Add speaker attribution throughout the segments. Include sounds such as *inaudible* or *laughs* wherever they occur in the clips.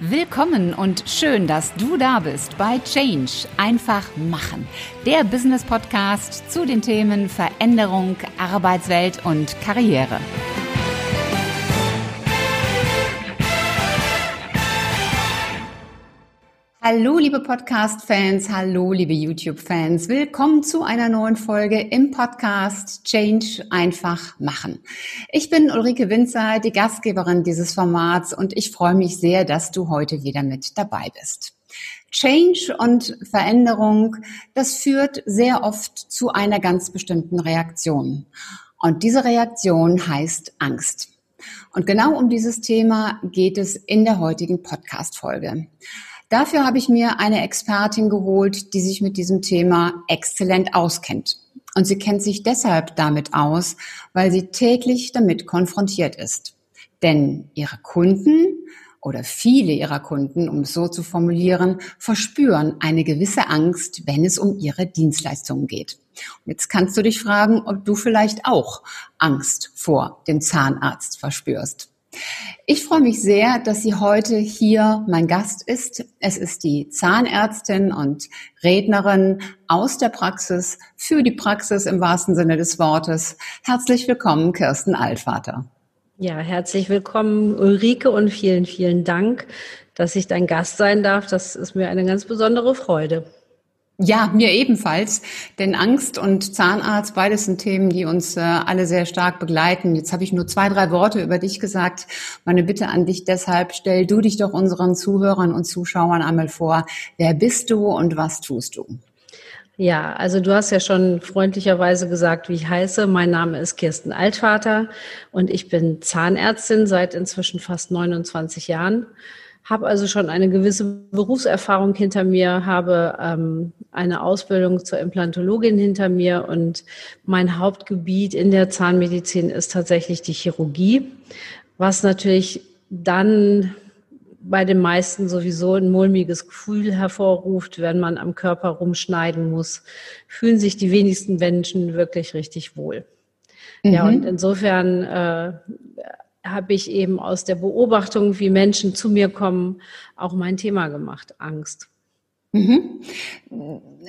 Speaker 1: Willkommen und schön, dass du da bist bei Change. Einfach machen. Der Business Podcast zu den Themen Veränderung, Arbeitswelt und Karriere. Hallo, liebe Podcast-Fans, hallo, liebe YouTube-Fans. Willkommen zu einer neuen Folge im Podcast Change einfach machen. Ich bin Ulrike Winzer, die Gastgeberin dieses Formats und ich freue mich sehr, dass du heute wieder mit dabei bist. Change und Veränderung, das führt sehr oft zu einer ganz bestimmten Reaktion. Und diese Reaktion heißt Angst. Und genau um dieses Thema geht es in der heutigen Podcast-Folge. Dafür habe ich mir eine Expertin geholt, die sich mit diesem Thema exzellent auskennt. Und sie kennt sich deshalb damit aus, weil sie täglich damit konfrontiert ist. Denn ihre Kunden oder viele ihrer Kunden, um es so zu formulieren, verspüren eine gewisse Angst, wenn es um ihre Dienstleistungen geht. Und jetzt kannst du dich fragen, ob du vielleicht auch Angst vor dem Zahnarzt verspürst. Ich freue mich sehr, dass sie heute hier mein Gast ist. Es ist die Zahnärztin und Rednerin aus der Praxis für die Praxis im wahrsten Sinne des Wortes. Herzlich willkommen, Kirsten Altvater.
Speaker 2: Ja, herzlich willkommen, Ulrike, und vielen, vielen Dank, dass ich dein Gast sein darf. Das ist mir eine ganz besondere Freude.
Speaker 1: Ja, mir ebenfalls. Denn Angst und Zahnarzt, beides sind Themen, die uns äh, alle sehr stark begleiten. Jetzt habe ich nur zwei, drei Worte über dich gesagt. Meine Bitte an dich deshalb, stell du dich doch unseren Zuhörern und Zuschauern einmal vor. Wer bist du und was tust du?
Speaker 2: Ja, also du hast ja schon freundlicherweise gesagt, wie ich heiße. Mein Name ist Kirsten Altvater und ich bin Zahnärztin seit inzwischen fast 29 Jahren habe also schon eine gewisse Berufserfahrung hinter mir, habe ähm, eine Ausbildung zur Implantologin hinter mir und mein Hauptgebiet in der Zahnmedizin ist tatsächlich die Chirurgie, was natürlich dann bei den meisten sowieso ein mulmiges Gefühl hervorruft, wenn man am Körper rumschneiden muss, fühlen sich die wenigsten Menschen wirklich richtig wohl. Mhm. Ja, und insofern äh, habe ich eben aus der Beobachtung, wie Menschen zu mir kommen, auch mein Thema gemacht, Angst.
Speaker 1: Mhm.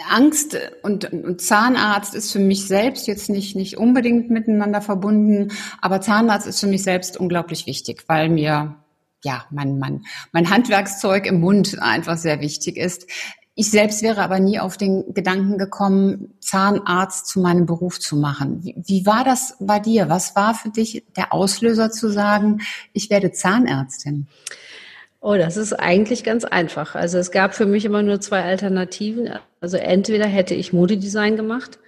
Speaker 1: Angst und, und, Zahnarzt ist für mich selbst jetzt nicht, nicht unbedingt miteinander verbunden, aber Zahnarzt ist für mich selbst unglaublich wichtig, weil mir ja, mein, mein, mein Handwerkszeug im Mund einfach sehr wichtig ist. Ich selbst wäre aber nie auf den Gedanken gekommen, Zahnarzt zu meinem Beruf zu machen. Wie, wie, war das bei dir? Was war für dich der Auslöser zu sagen, ich werde Zahnärztin?
Speaker 2: Oh, das ist eigentlich ganz einfach. Also es gab für mich immer nur zwei Alternativen. Also entweder hätte ich Modedesign gemacht,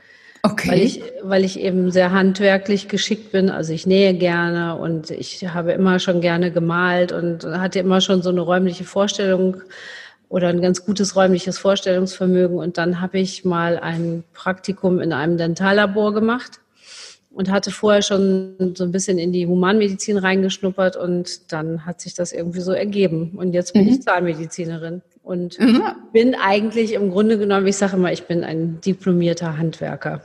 Speaker 2: okay. weil, ich, weil ich eben sehr handwerklich geschickt bin. Also ich nähe gerne und ich habe immer schon gerne gemalt und hatte immer schon so eine räumliche Vorstellung oder ein ganz gutes räumliches Vorstellungsvermögen. Und dann habe ich mal ein Praktikum in einem Dentallabor gemacht und hatte vorher schon so ein bisschen in die Humanmedizin reingeschnuppert und dann hat sich das irgendwie so ergeben. Und jetzt bin mhm. ich Zahnmedizinerin und mhm. bin eigentlich im Grunde genommen, ich sage immer, ich bin ein diplomierter Handwerker.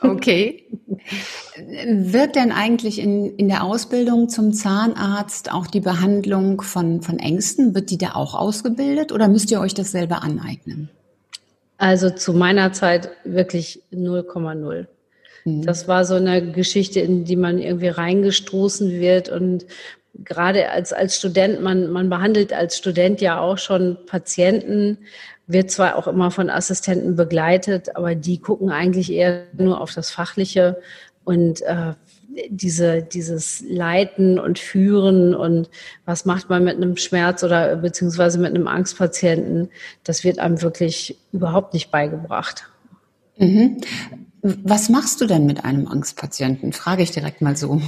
Speaker 1: Okay. Wird denn eigentlich in, in der Ausbildung zum Zahnarzt auch die Behandlung von, von Ängsten, wird die da auch ausgebildet oder müsst ihr euch das selber aneignen?
Speaker 2: Also zu meiner Zeit wirklich 0,0. Mhm. Das war so eine Geschichte, in die man irgendwie reingestoßen wird und gerade als, als Student, man, man behandelt als Student ja auch schon Patienten, wird zwar auch immer von Assistenten begleitet, aber die gucken eigentlich eher nur auf das Fachliche und äh, diese, dieses Leiten und Führen und was macht man mit einem Schmerz oder beziehungsweise mit einem Angstpatienten, das wird einem wirklich überhaupt nicht beigebracht.
Speaker 1: Mhm. Was machst du denn mit einem Angstpatienten? Frage ich direkt mal so.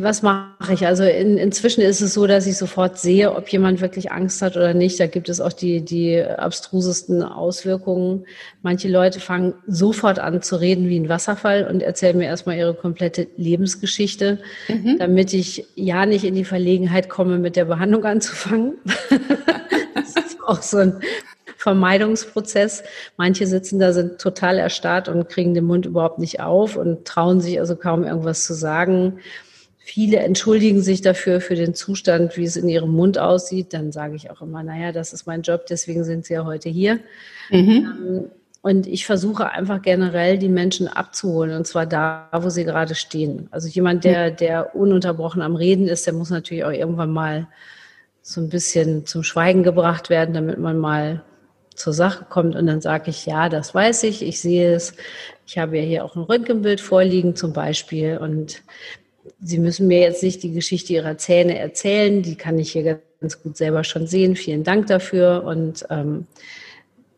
Speaker 2: Was mache ich? Also in, inzwischen ist es so, dass ich sofort sehe, ob jemand wirklich Angst hat oder nicht. Da gibt es auch die, die abstrusesten Auswirkungen. Manche Leute fangen sofort an zu reden wie ein Wasserfall und erzählen mir erstmal ihre komplette Lebensgeschichte, mhm. damit ich ja nicht in die Verlegenheit komme, mit der Behandlung anzufangen. *laughs* das ist auch so ein Vermeidungsprozess. Manche sitzen da, sind total erstarrt und kriegen den Mund überhaupt nicht auf und trauen sich also kaum irgendwas zu sagen. Viele entschuldigen sich dafür, für den Zustand, wie es in ihrem Mund aussieht. Dann sage ich auch immer, naja, das ist mein Job, deswegen sind sie ja heute hier. Mhm. Ähm, und ich versuche einfach generell die Menschen abzuholen, und zwar da, wo sie gerade stehen. Also jemand, der, der ununterbrochen am Reden ist, der muss natürlich auch irgendwann mal so ein bisschen zum Schweigen gebracht werden, damit man mal zur Sache kommt. Und dann sage ich, ja, das weiß ich, ich sehe es. Ich habe ja hier auch ein Röntgenbild vorliegen zum Beispiel. Und Sie müssen mir jetzt nicht die Geschichte Ihrer Zähne erzählen, die kann ich hier ganz gut selber schon sehen. Vielen Dank dafür. Und ähm,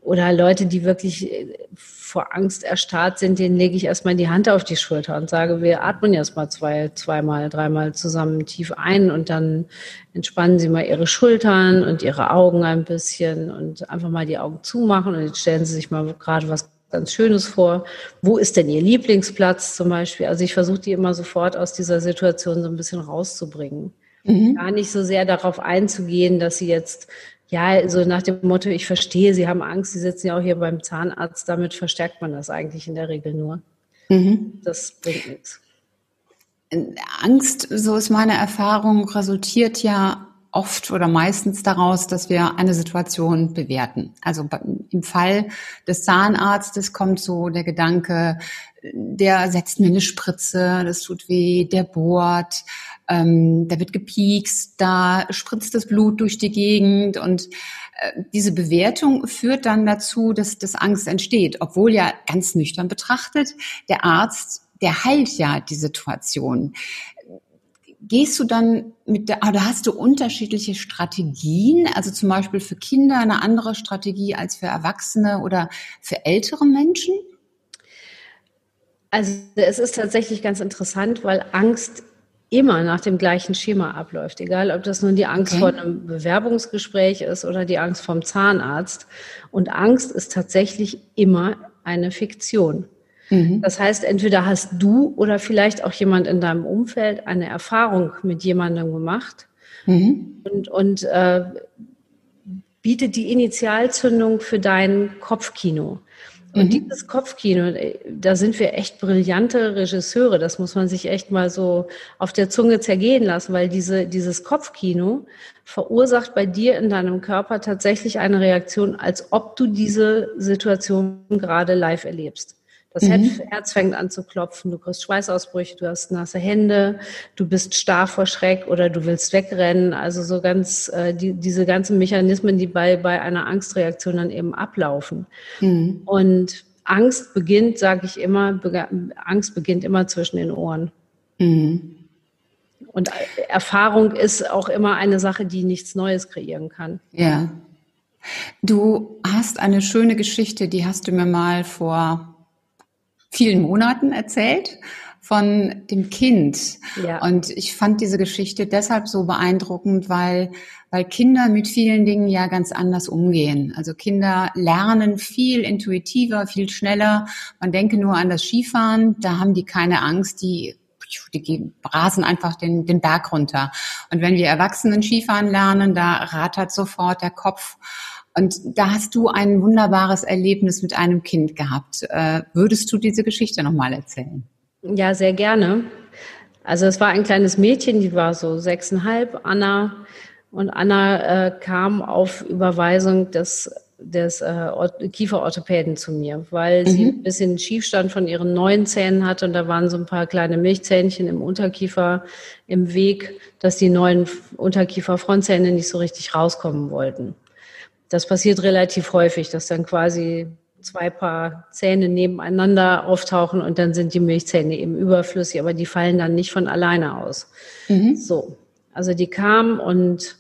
Speaker 2: oder Leute, die wirklich äh, vor Angst erstarrt sind, denen lege ich erstmal die Hand auf die Schulter und sage, wir atmen erstmal zwei, zweimal, dreimal zusammen tief ein und dann entspannen Sie mal Ihre Schultern und Ihre Augen ein bisschen und einfach mal die Augen zumachen und jetzt stellen Sie sich mal gerade was ganz Schönes vor. Wo ist denn Ihr Lieblingsplatz zum Beispiel? Also ich versuche die immer sofort aus dieser Situation so ein bisschen rauszubringen. Mhm. Gar nicht so sehr darauf einzugehen, dass sie jetzt ja, so nach dem Motto, ich verstehe, Sie haben Angst, Sie sitzen ja auch hier beim Zahnarzt, damit verstärkt man das eigentlich in der Regel nur. Mhm. Das bringt nichts.
Speaker 1: Angst, so ist meine Erfahrung, resultiert ja oft oder meistens daraus, dass wir eine Situation bewerten. Also im Fall des Zahnarztes kommt so der Gedanke, der setzt mir eine Spritze, das tut weh, der bohrt, ähm, da wird gepiekst, da spritzt das Blut durch die Gegend und äh, diese Bewertung führt dann dazu, dass das Angst entsteht, obwohl ja ganz nüchtern betrachtet, der Arzt, der heilt ja die Situation. Gehst du dann mit der, oder hast du unterschiedliche Strategien, also zum Beispiel für Kinder eine andere Strategie als für Erwachsene oder für ältere Menschen?
Speaker 2: Also es ist tatsächlich ganz interessant, weil Angst immer nach dem gleichen Schema abläuft, egal ob das nun die Angst okay. vor einem Bewerbungsgespräch ist oder die Angst vom Zahnarzt. Und Angst ist tatsächlich immer eine Fiktion. Mhm. Das heißt, entweder hast du oder vielleicht auch jemand in deinem Umfeld eine Erfahrung mit jemandem gemacht mhm. und, und äh, bietet die Initialzündung für dein Kopfkino. Und mhm. dieses Kopfkino, äh, da sind wir echt brillante Regisseure. Das muss man sich echt mal so auf der Zunge zergehen lassen, weil diese, dieses Kopfkino verursacht bei dir in deinem Körper tatsächlich eine Reaktion, als ob du diese Situation gerade live erlebst. Das mhm. Herz fängt an zu klopfen, du kriegst Schweißausbrüche, du hast nasse Hände, du bist starr vor Schreck oder du willst wegrennen. Also so ganz äh, die, diese ganzen Mechanismen, die bei, bei einer Angstreaktion dann eben ablaufen. Mhm. Und Angst beginnt, sage ich immer, Angst beginnt immer zwischen den Ohren. Mhm. Und Erfahrung ist auch immer eine Sache, die nichts Neues kreieren kann.
Speaker 1: Ja. Du hast eine schöne Geschichte, die hast du mir mal vor vielen Monaten erzählt von dem Kind. Ja. Und ich fand diese Geschichte deshalb so beeindruckend, weil, weil Kinder mit vielen Dingen ja ganz anders umgehen. Also Kinder lernen viel intuitiver, viel schneller. Man denke nur an das Skifahren, da haben die keine Angst, die die rasen einfach den, den Berg runter. Und wenn wir Erwachsenen Skifahren lernen, da rattert sofort der Kopf. Und da hast du ein wunderbares Erlebnis mit einem Kind gehabt. Äh, würdest du diese Geschichte nochmal erzählen?
Speaker 2: Ja, sehr gerne. Also es war ein kleines Mädchen, die war so sechseinhalb, Anna. Und Anna äh, kam auf Überweisung des, des äh, Kieferorthopäden zu mir, weil mhm. sie ein bisschen Schiefstand von ihren neuen Zähnen hatte und da waren so ein paar kleine Milchzähnchen im Unterkiefer im Weg, dass die neuen Unterkiefer-Frontzähne nicht so richtig rauskommen wollten. Das passiert relativ häufig, dass dann quasi zwei Paar Zähne nebeneinander auftauchen und dann sind die Milchzähne eben überflüssig, aber die fallen dann nicht von alleine aus. Mhm. So, also die kam und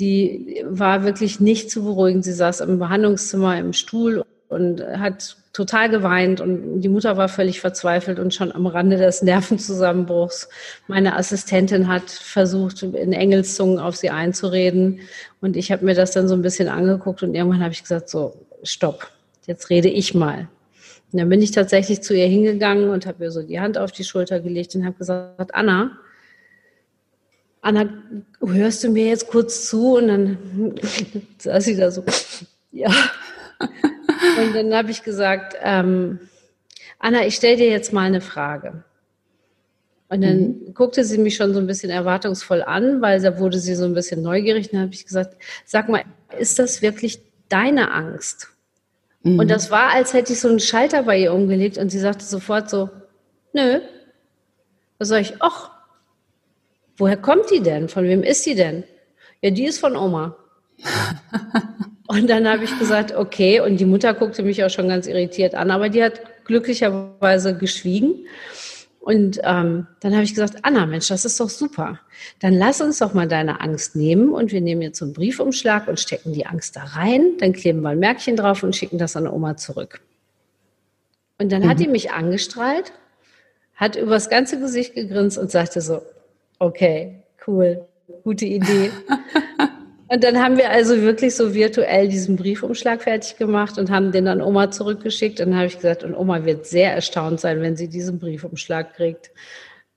Speaker 2: die war wirklich nicht zu beruhigen. Sie saß im Behandlungszimmer im Stuhl und hat total geweint und die Mutter war völlig verzweifelt und schon am Rande des Nervenzusammenbruchs. Meine Assistentin hat versucht, in Engelszungen auf sie einzureden und ich habe mir das dann so ein bisschen angeguckt und irgendwann habe ich gesagt, so, stopp, jetzt rede ich mal. Und dann bin ich tatsächlich zu ihr hingegangen und habe ihr so die Hand auf die Schulter gelegt und habe gesagt, Anna, Anna, hörst du mir jetzt kurz zu? Und dann *laughs* saß sie da so, ja. Und dann habe ich gesagt, ähm, Anna, ich stelle dir jetzt mal eine Frage. Und dann mhm. guckte sie mich schon so ein bisschen erwartungsvoll an, weil da wurde sie so ein bisschen neugierig. dann habe ich gesagt, sag mal, ist das wirklich deine Angst? Mhm. Und das war, als hätte ich so einen Schalter bei ihr umgelegt und sie sagte sofort so, nö. Da sage ich, ach, woher kommt die denn? Von wem ist die denn? Ja, die ist von Oma. *laughs* und dann habe ich gesagt, okay. Und die Mutter guckte mich auch schon ganz irritiert an, aber die hat glücklicherweise geschwiegen. Und ähm, dann habe ich gesagt, Anna, Mensch, das ist doch super. Dann lass uns doch mal deine Angst nehmen und wir nehmen jetzt so einen Briefumschlag und stecken die Angst da rein, dann kleben wir ein Märkchen drauf und schicken das an Oma zurück. Und dann mhm. hat die mich angestrahlt, hat übers ganze Gesicht gegrinst und sagte so, okay, cool, gute Idee. *laughs* Und dann haben wir also wirklich so virtuell diesen Briefumschlag fertig gemacht und haben den an Oma zurückgeschickt. Und dann habe ich gesagt, und Oma wird sehr erstaunt sein, wenn sie diesen Briefumschlag kriegt.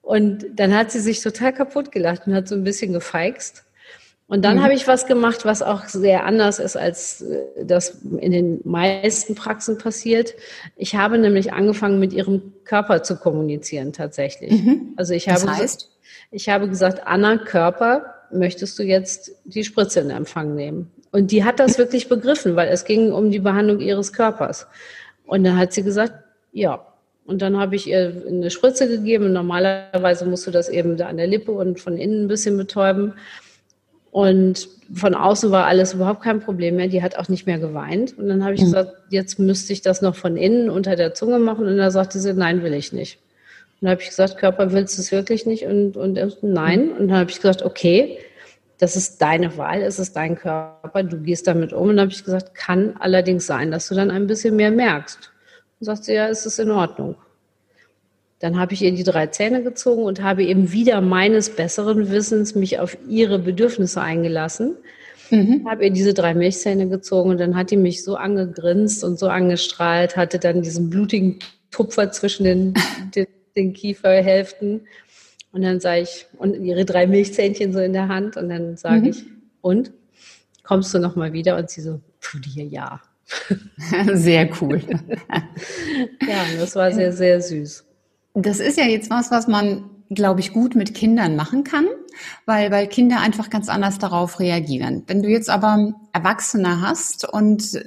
Speaker 2: Und dann hat sie sich total kaputt gelacht und hat so ein bisschen gefeixt. Und dann mhm. habe ich was gemacht, was auch sehr anders ist, als äh, das in den meisten Praxen passiert. Ich habe nämlich angefangen, mit ihrem Körper zu kommunizieren tatsächlich. Mhm. Also ich habe, heißt? ich habe gesagt, Anna Körper, möchtest du jetzt die Spritze in Empfang nehmen? Und die hat das wirklich begriffen, weil es ging um die Behandlung ihres Körpers. Und dann hat sie gesagt, ja. Und dann habe ich ihr eine Spritze gegeben. Normalerweise musst du das eben da an der Lippe und von innen ein bisschen betäuben. Und von außen war alles überhaupt kein Problem mehr. Die hat auch nicht mehr geweint. Und dann habe ich mhm. gesagt, jetzt müsste ich das noch von innen unter der Zunge machen. Und da sagte sie, nein, will ich nicht. Und dann habe ich gesagt, Körper, willst du es wirklich nicht? Und, und nein. Und dann habe ich gesagt, okay, das ist deine Wahl, es ist dein Körper, du gehst damit um. Und dann habe ich gesagt, kann allerdings sein, dass du dann ein bisschen mehr merkst. Und sagt sie, ja, es ist in Ordnung. Dann habe ich ihr die drei Zähne gezogen und habe eben wieder meines besseren Wissens mich auf ihre Bedürfnisse eingelassen. Mhm. Habe ihr diese drei Milchzähne gezogen und dann hat die mich so angegrinst und so angestrahlt, hatte dann diesen blutigen Tupfer zwischen den, *laughs* den den Kieferhälften. Und dann sage ich, und ihre drei Milchzähnchen so in der Hand. Und dann sage mhm. ich, und? Kommst du nochmal wieder? Und sie so, tu dir ja. *laughs*
Speaker 1: Sehr cool. *laughs*
Speaker 2: ja, das war sehr, sehr süß.
Speaker 1: Das ist ja jetzt was, was man, glaube ich, gut mit Kindern machen kann, weil, weil Kinder einfach ganz anders darauf reagieren. Wenn du jetzt aber Erwachsene hast und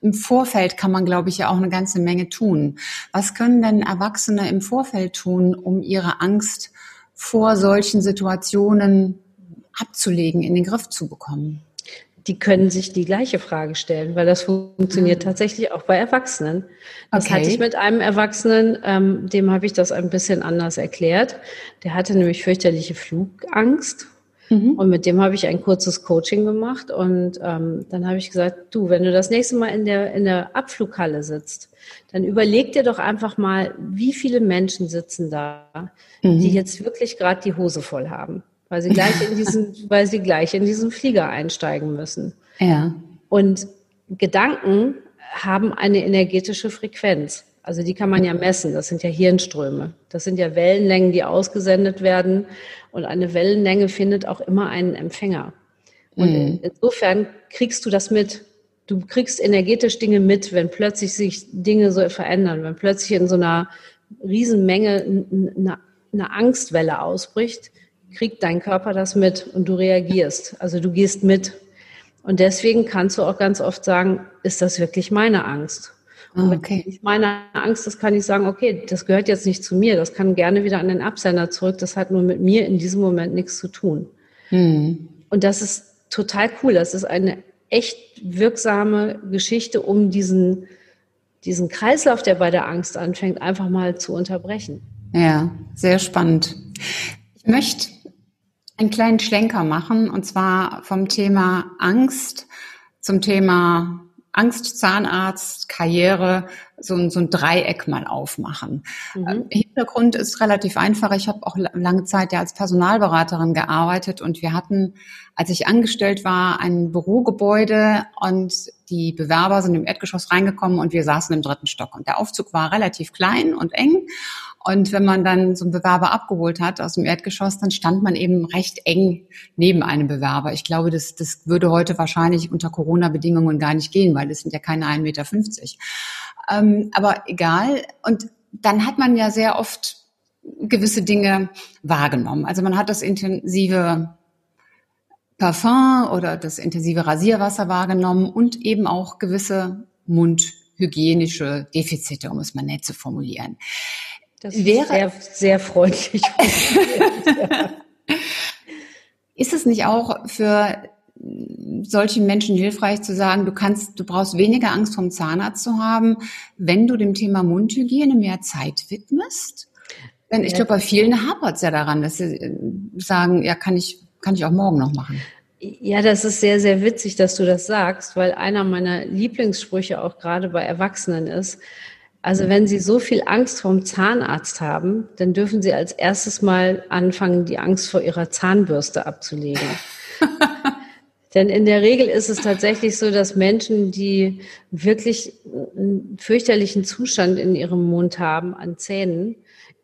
Speaker 1: im Vorfeld kann man, glaube ich, ja auch eine ganze Menge tun. Was können denn Erwachsene im Vorfeld tun, um ihre Angst vor solchen Situationen abzulegen, in den Griff zu bekommen?
Speaker 2: Die können sich die gleiche Frage stellen, weil das funktioniert mhm. tatsächlich auch bei Erwachsenen. Das okay. hatte ich mit einem Erwachsenen, ähm, dem habe ich das ein bisschen anders erklärt. Der hatte nämlich fürchterliche Flugangst Mhm. Und mit dem habe ich ein kurzes Coaching gemacht und ähm, dann habe ich gesagt, du, wenn du das nächste Mal in der, in der Abflughalle sitzt, dann überleg dir doch einfach mal, wie viele Menschen sitzen da, mhm. die jetzt wirklich gerade die Hose voll haben, weil sie gleich in diesen, *laughs* weil sie gleich in diesen Flieger einsteigen müssen.
Speaker 1: Ja.
Speaker 2: Und Gedanken haben eine energetische Frequenz. Also die kann man ja messen. Das sind ja Hirnströme. Das sind ja Wellenlängen, die ausgesendet werden. Und eine Wellenlänge findet auch immer einen Empfänger. Und mhm. insofern kriegst du das mit. Du kriegst energetisch Dinge mit, wenn plötzlich sich Dinge so verändern, wenn plötzlich in so einer Riesenmenge eine, eine Angstwelle ausbricht, kriegt dein Körper das mit und du reagierst. Also du gehst mit. Und deswegen kannst du auch ganz oft sagen, ist das wirklich meine Angst? Und okay. wenn ich meine Angst das kann ich sagen, okay, das gehört jetzt nicht zu mir, das kann gerne wieder an den Absender zurück, das hat nur mit mir in diesem Moment nichts zu tun. Hm. Und das ist total cool, das ist eine echt wirksame Geschichte, um diesen, diesen Kreislauf, der bei der Angst anfängt, einfach mal zu unterbrechen.
Speaker 1: Ja, sehr spannend. Ich möchte einen kleinen Schlenker machen, und zwar vom Thema Angst zum Thema Angst, Zahnarzt, Karriere, so ein, so ein Dreieck mal aufmachen. Mhm. Ähm, Hintergrund ist relativ einfach. Ich habe auch lange Zeit ja als Personalberaterin gearbeitet und wir hatten, als ich angestellt war, ein Bürogebäude und die Bewerber sind im Erdgeschoss reingekommen und wir saßen im dritten Stock. Und der Aufzug war relativ klein und eng. Und wenn man dann so einen Bewerber abgeholt hat aus dem Erdgeschoss, dann stand man eben recht eng neben einem Bewerber. Ich glaube, das, das würde heute wahrscheinlich unter Corona-Bedingungen gar nicht gehen, weil das sind ja keine 1,50 Meter. Ähm, aber egal. Und dann hat man ja sehr oft gewisse Dinge wahrgenommen. Also man hat das intensive Parfum oder das intensive Rasierwasser wahrgenommen und eben auch gewisse mundhygienische Defizite, um es mal nett zu formulieren.
Speaker 2: Das ist Wäre, sehr, sehr freundlich. *laughs*
Speaker 1: ist es nicht auch für solchen Menschen hilfreich zu sagen, du kannst, du brauchst weniger Angst vom Zahnarzt zu haben, wenn du dem Thema Mundhygiene mehr Zeit widmest? Denn ich glaube, bei vielen hapert es ja daran, dass sie äh, sagen, ja, kann ich, kann ich auch morgen noch machen.
Speaker 2: Ja, das ist sehr, sehr witzig, dass du das sagst, weil einer meiner Lieblingssprüche auch gerade bei Erwachsenen ist, also wenn Sie so viel Angst vom Zahnarzt haben, dann dürfen Sie als erstes mal anfangen, die Angst vor Ihrer Zahnbürste abzulegen. *laughs* Denn in der Regel ist es tatsächlich so, dass Menschen, die wirklich einen fürchterlichen Zustand in ihrem Mund haben an Zähnen,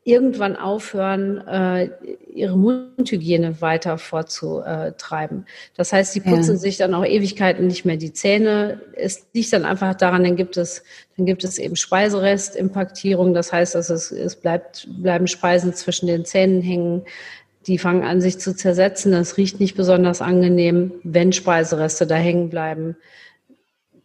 Speaker 2: irgendwann aufhören, äh, ihre Mundhygiene weiter vorzutreiben. Das heißt, sie putzen ja. sich dann auch Ewigkeiten nicht mehr die Zähne. Es liegt dann einfach daran, dann gibt es, dann gibt es eben Speiserestimpaktierung. Das heißt, dass es, es bleibt, bleiben Speisen zwischen den Zähnen hängen. Die fangen an, sich zu zersetzen. Das riecht nicht besonders angenehm, wenn Speisereste da hängen bleiben.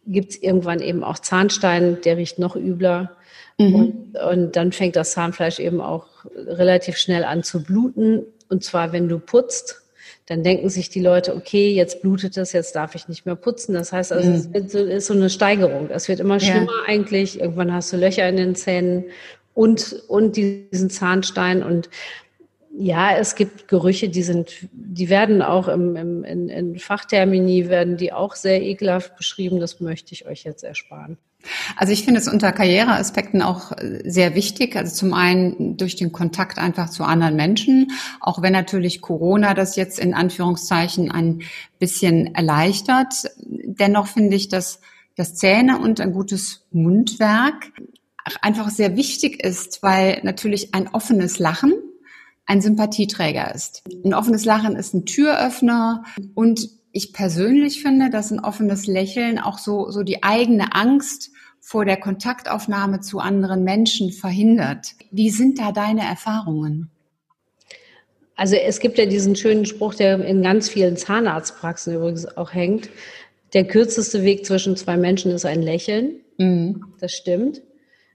Speaker 2: Gibt es irgendwann eben auch Zahnstein, der riecht noch übler. Mhm. Und, und dann fängt das Zahnfleisch eben auch relativ schnell an zu bluten. Und zwar, wenn du putzt, dann denken sich die Leute, okay, jetzt blutet es, jetzt darf ich nicht mehr putzen. Das heißt, also, mhm. es ist so eine Steigerung. Es wird immer schlimmer ja. eigentlich. Irgendwann hast du Löcher in den Zähnen und, und diesen Zahnstein. Und ja, es gibt Gerüche, die sind, die werden auch im, im, in, in Fachtermini werden die auch sehr ekelhaft beschrieben. Das möchte ich euch jetzt ersparen.
Speaker 1: Also ich finde es unter Karriereaspekten auch äh, sehr wichtig. Also zum einen durch den Kontakt einfach zu anderen Menschen, auch wenn natürlich Corona das jetzt in Anführungszeichen ein bisschen erleichtert. Dennoch finde ich, dass das Zähne und ein gutes Mundwerk einfach sehr wichtig ist, weil natürlich ein offenes Lachen ein Sympathieträger ist. Ein offenes Lachen ist ein Türöffner und ich persönlich finde, dass ein offenes Lächeln auch so, so die eigene Angst vor der Kontaktaufnahme zu anderen Menschen verhindert. Wie sind da deine Erfahrungen?
Speaker 2: Also es gibt ja diesen schönen Spruch, der in ganz vielen Zahnarztpraxen übrigens auch hängt. Der kürzeste Weg zwischen zwei Menschen ist ein Lächeln. Mhm. Das stimmt.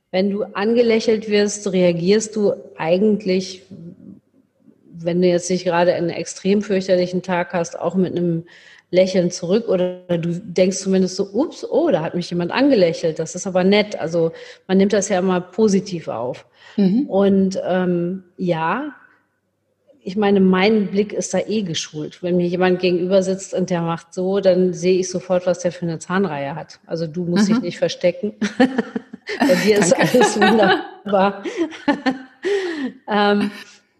Speaker 2: Wenn du angelächelt wirst, reagierst du eigentlich wenn du jetzt nicht gerade einen extrem fürchterlichen Tag hast, auch mit einem Lächeln zurück oder du denkst zumindest so, ups, oh, da hat mich jemand angelächelt, das ist aber nett. Also man nimmt das ja immer positiv auf. Mhm. Und ähm, ja, ich meine, mein Blick ist da eh geschult. Wenn mir jemand gegenüber sitzt und der macht so, dann sehe ich sofort, was der für eine Zahnreihe hat. Also du musst mhm. dich nicht verstecken. *laughs* Bei dir ist alles wunderbar. *laughs* ähm,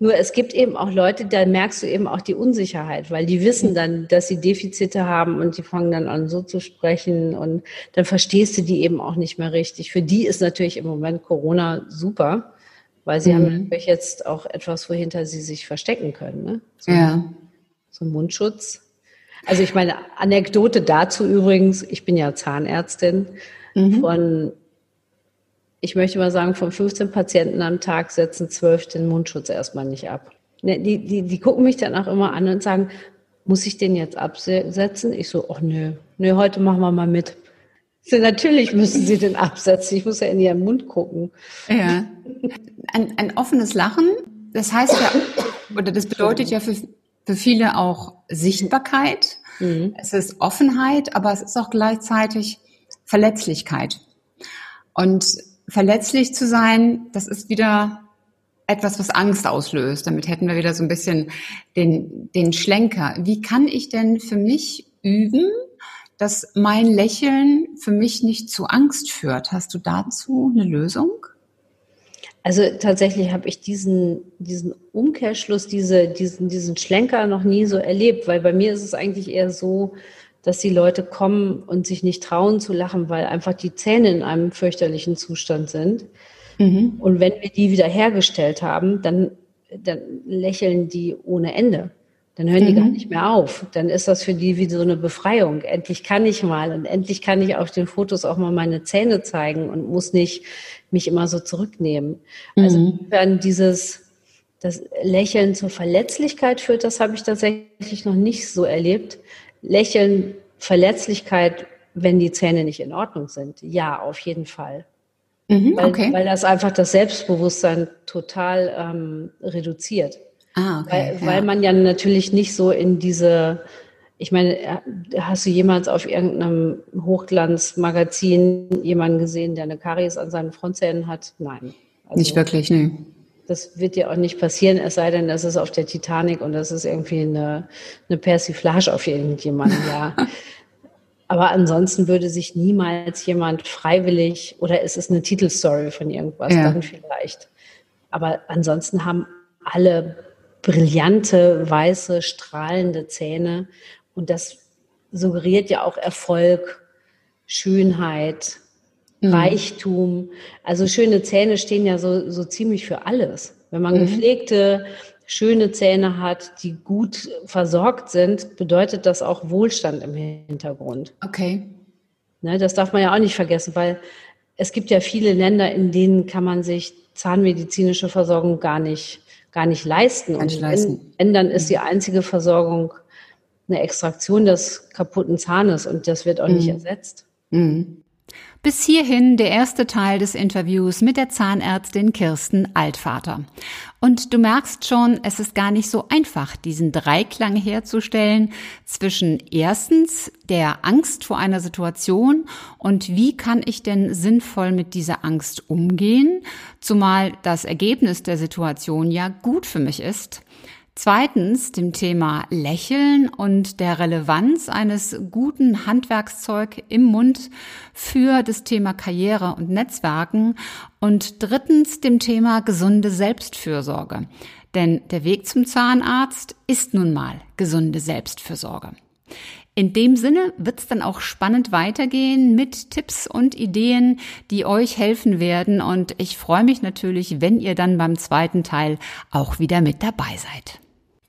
Speaker 2: nur es gibt eben auch Leute, da merkst du eben auch die Unsicherheit, weil die wissen dann, dass sie Defizite haben und die fangen dann an so zu sprechen und dann verstehst du die eben auch nicht mehr richtig. Für die ist natürlich im Moment Corona super, weil sie mhm. haben natürlich jetzt auch etwas, wohinter sie sich verstecken können. Ne? So, ja. So ein Mundschutz. Also ich meine, Anekdote dazu übrigens, ich bin ja Zahnärztin. Mhm. Von ich möchte mal sagen, von 15 Patienten am Tag setzen 12 den Mundschutz erstmal nicht ab. Ne, die, die, die gucken mich dann auch immer an und sagen, muss ich den jetzt absetzen? Ich so, ach nö, nö, heute machen wir mal mit. So, natürlich müssen sie den absetzen. Ich muss ja in ihren Mund gucken.
Speaker 1: Ja. Ein, ein offenes Lachen, das heißt ja, oder das bedeutet ja für, für viele auch Sichtbarkeit. Mhm. Es ist Offenheit, aber es ist auch gleichzeitig Verletzlichkeit. Und verletzlich zu sein, das ist wieder etwas, was Angst auslöst. Damit hätten wir wieder so ein bisschen den, den Schlenker. Wie kann ich denn für mich üben, dass mein Lächeln für mich nicht zu Angst führt? Hast du dazu eine Lösung?
Speaker 2: Also tatsächlich habe ich diesen, diesen Umkehrschluss, diese, diesen, diesen Schlenker noch nie so erlebt, weil bei mir ist es eigentlich eher so, dass die Leute kommen und sich nicht trauen zu lachen, weil einfach die Zähne in einem fürchterlichen Zustand sind. Mhm. Und wenn wir die wieder hergestellt haben, dann, dann lächeln die ohne Ende. Dann hören die mhm. gar nicht mehr auf. Dann ist das für die wie so eine Befreiung. Endlich kann ich mal und endlich kann ich auf den Fotos auch mal meine Zähne zeigen und muss nicht mich immer so zurücknehmen. Also mhm. Also insofern dieses, das Lächeln zur Verletzlichkeit führt, das habe ich tatsächlich noch nicht so erlebt. Lächeln, Verletzlichkeit, wenn die Zähne nicht in Ordnung sind. Ja, auf jeden Fall. Mhm, weil, okay. weil das einfach das Selbstbewusstsein total ähm, reduziert. Ah, okay, weil, ja. weil man ja natürlich nicht so in diese, ich meine, äh, hast du jemals auf irgendeinem Hochglanzmagazin jemanden gesehen, der eine Karies an seinen Frontzähnen hat? Nein.
Speaker 1: Also, nicht wirklich, nee.
Speaker 2: Das wird ja auch nicht passieren, es sei denn, das ist auf der Titanic und das ist irgendwie eine, eine Persiflage auf irgendjemanden, ja. *laughs* Aber ansonsten würde sich niemals jemand freiwillig oder ist es eine Titelstory von irgendwas, ja. dann vielleicht. Aber ansonsten haben alle brillante, weiße, strahlende Zähne und das suggeriert ja auch Erfolg, Schönheit, mhm. Reichtum. Also schöne Zähne stehen ja so, so ziemlich für alles. Wenn man mhm. gepflegte, schöne Zähne hat, die gut versorgt sind, bedeutet das auch Wohlstand im Hintergrund.
Speaker 1: Okay.
Speaker 2: Ne, das darf man ja auch nicht vergessen, weil es gibt ja viele Länder, in denen kann man sich zahnmedizinische Versorgung gar nicht, gar nicht leisten.
Speaker 1: Kann Und leisten.
Speaker 2: Wenn, dann ist die einzige Versorgung eine Extraktion des kaputten Zahnes und das wird auch mhm. nicht ersetzt. Mhm.
Speaker 1: Bis hierhin der erste Teil des Interviews mit der Zahnärztin Kirsten Altvater. Und du merkst schon, es ist gar nicht so einfach, diesen Dreiklang herzustellen zwischen erstens der Angst vor einer Situation und wie kann ich denn sinnvoll mit dieser Angst umgehen, zumal das Ergebnis der Situation ja gut für mich ist Zweitens dem Thema Lächeln und der Relevanz eines guten Handwerkszeug im Mund für das Thema Karriere und Netzwerken. Und drittens dem Thema gesunde Selbstfürsorge. Denn der Weg zum Zahnarzt ist nun mal gesunde Selbstfürsorge. In dem Sinne wird's dann auch spannend weitergehen mit Tipps und Ideen, die euch helfen werden. Und ich freue mich natürlich, wenn ihr dann beim zweiten Teil auch wieder mit dabei seid.